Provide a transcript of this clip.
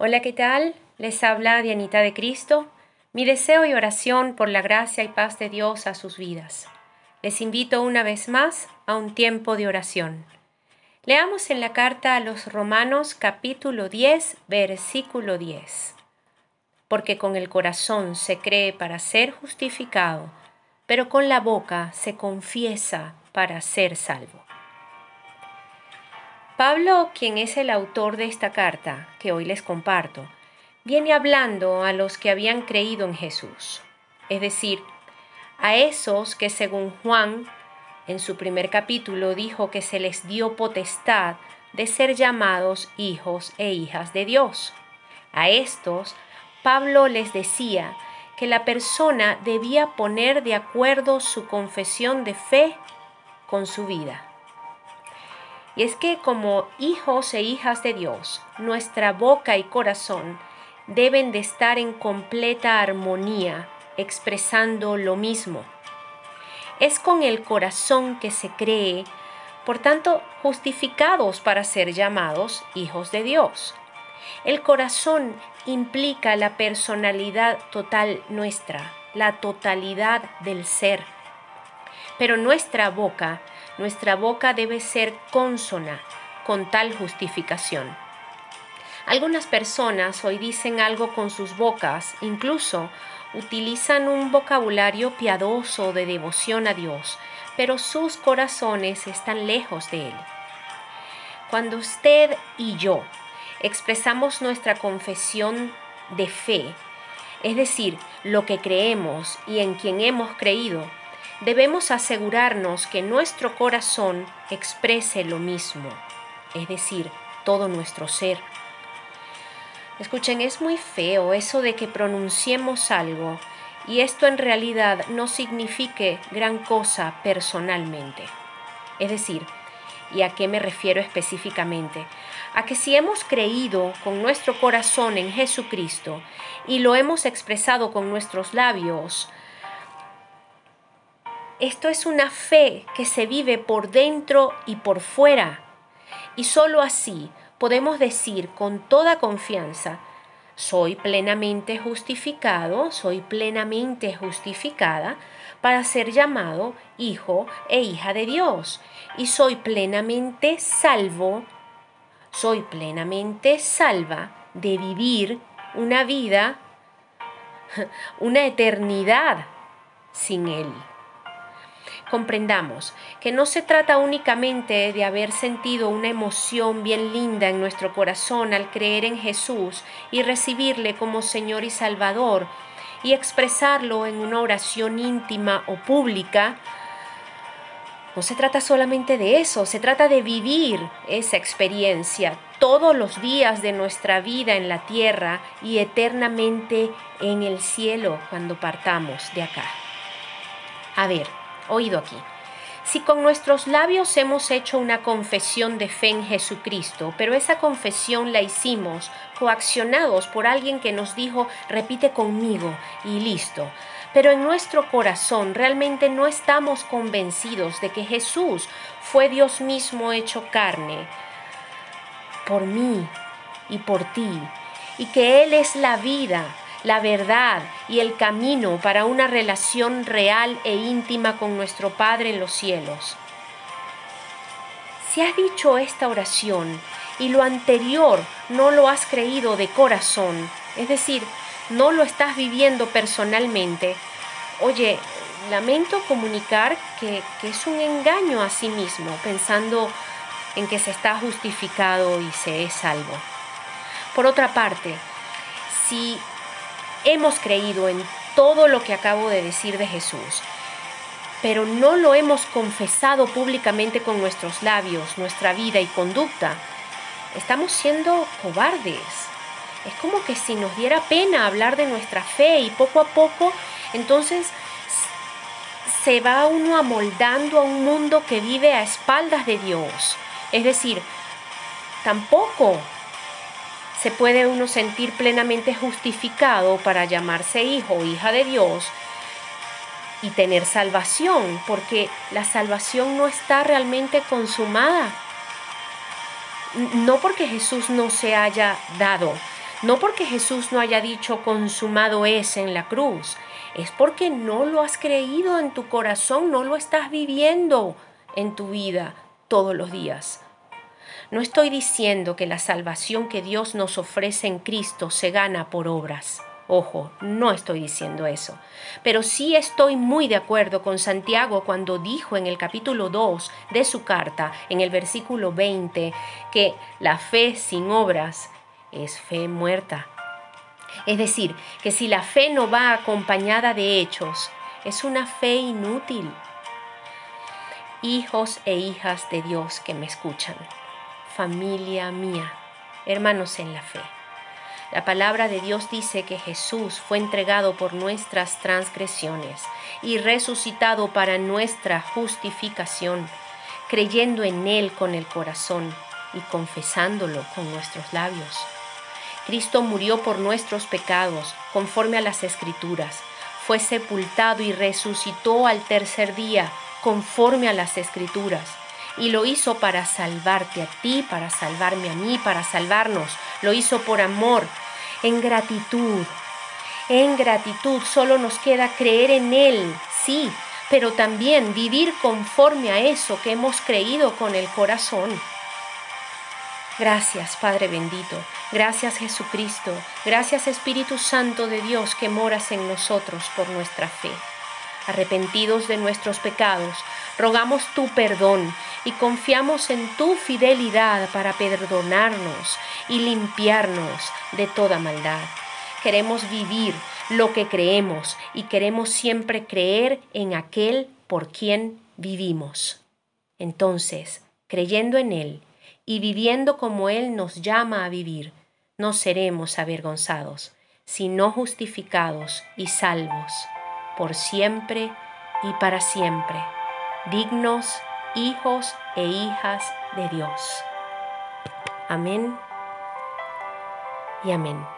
Hola, ¿qué tal? Les habla Dianita de Cristo. Mi deseo y oración por la gracia y paz de Dios a sus vidas. Les invito una vez más a un tiempo de oración. Leamos en la carta a los Romanos capítulo 10, versículo 10. Porque con el corazón se cree para ser justificado, pero con la boca se confiesa para ser salvo. Pablo, quien es el autor de esta carta que hoy les comparto, viene hablando a los que habían creído en Jesús, es decir, a esos que según Juan en su primer capítulo dijo que se les dio potestad de ser llamados hijos e hijas de Dios. A estos, Pablo les decía que la persona debía poner de acuerdo su confesión de fe con su vida. Y es que como hijos e hijas de Dios, nuestra boca y corazón deben de estar en completa armonía, expresando lo mismo. Es con el corazón que se cree, por tanto, justificados para ser llamados hijos de Dios. El corazón implica la personalidad total nuestra, la totalidad del ser. Pero nuestra boca nuestra boca debe ser consona con tal justificación. Algunas personas hoy dicen algo con sus bocas, incluso utilizan un vocabulario piadoso de devoción a Dios, pero sus corazones están lejos de Él. Cuando usted y yo expresamos nuestra confesión de fe, es decir, lo que creemos y en quien hemos creído, debemos asegurarnos que nuestro corazón exprese lo mismo, es decir, todo nuestro ser. Escuchen, es muy feo eso de que pronunciemos algo y esto en realidad no signifique gran cosa personalmente. Es decir, ¿y a qué me refiero específicamente? A que si hemos creído con nuestro corazón en Jesucristo y lo hemos expresado con nuestros labios, esto es una fe que se vive por dentro y por fuera. Y sólo así podemos decir con toda confianza, soy plenamente justificado, soy plenamente justificada para ser llamado hijo e hija de Dios. Y soy plenamente salvo, soy plenamente salva de vivir una vida, una eternidad sin Él comprendamos que no se trata únicamente de haber sentido una emoción bien linda en nuestro corazón al creer en Jesús y recibirle como Señor y Salvador y expresarlo en una oración íntima o pública. No se trata solamente de eso, se trata de vivir esa experiencia todos los días de nuestra vida en la tierra y eternamente en el cielo cuando partamos de acá. A ver, oído aquí. Si con nuestros labios hemos hecho una confesión de fe en Jesucristo, pero esa confesión la hicimos coaccionados por alguien que nos dijo, repite conmigo y listo, pero en nuestro corazón realmente no estamos convencidos de que Jesús fue Dios mismo hecho carne por mí y por ti, y que Él es la vida, la verdad y el camino para una relación real e íntima con nuestro Padre en los cielos. Si has dicho esta oración y lo anterior no lo has creído de corazón, es decir, no lo estás viviendo personalmente, oye, lamento comunicar que, que es un engaño a sí mismo, pensando en que se está justificado y se es salvo. Por otra parte, si hemos creído en todo lo que acabo de decir de Jesús, pero no lo hemos confesado públicamente con nuestros labios, nuestra vida y conducta, estamos siendo cobardes. Es como que si nos diera pena hablar de nuestra fe y poco a poco, entonces se va uno amoldando a un mundo que vive a espaldas de Dios. Es decir, tampoco se puede uno sentir plenamente justificado para llamarse hijo o hija de Dios y tener salvación, porque la salvación no está realmente consumada. No porque Jesús no se haya dado, No porque Jesús no haya dicho consumado es en la cruz, es porque no lo has creído en tu corazón, no lo estás viviendo en tu vida todos los días. No estoy diciendo que la salvación que Dios nos ofrece en Cristo se gana por obras. Ojo, no estoy diciendo eso. Pero sí estoy muy de acuerdo con Santiago cuando dijo en el capítulo 2 de su carta, en el versículo 20, que la fe sin obras es fe muerta. Es decir, que si la fe no va acompañada de hechos, es una fe inútil. Hijos e hijas de Dios que me escuchan, familia mía, hermanos en la fe. La palabra de Dios dice que Jesús fue entregado por nuestras transgresiones y resucitado para nuestra justificación, creyendo en Él con el corazón y confesándolo con nuestros labios. Cristo murió por nuestros pecados, conforme a las Escrituras, fue sepultado y resucitó al tercer día, conforme a las Escrituras y lo hizo para salvarte a ti, para salvarme a mí, para salvarnos. Lo hizo por amor, en gratitud. En gratitud solo nos queda creer en Él, sí, pero también vivir conforme a eso que hemos creído con el corazón. Gracias, Padre bendito. Gracias, Jesucristo. Gracias, Espíritu Santo de Dios, que moras en nosotros por nuestra fe. Arrepentidos de nuestros pecados, rogamos tu perdón y confiamos en tu fidelidad para perdonarnos y limpiarnos de toda maldad. Queremos vivir lo que creemos y queremos siempre creer en aquel por quien vivimos. Entonces, creyendo en Él y viviendo como Él nos llama a vivir, no seremos avergonzados, sino justificados y salvos por siempre y para siempre, dignos hijos e hijas de Dios. Amén y amén.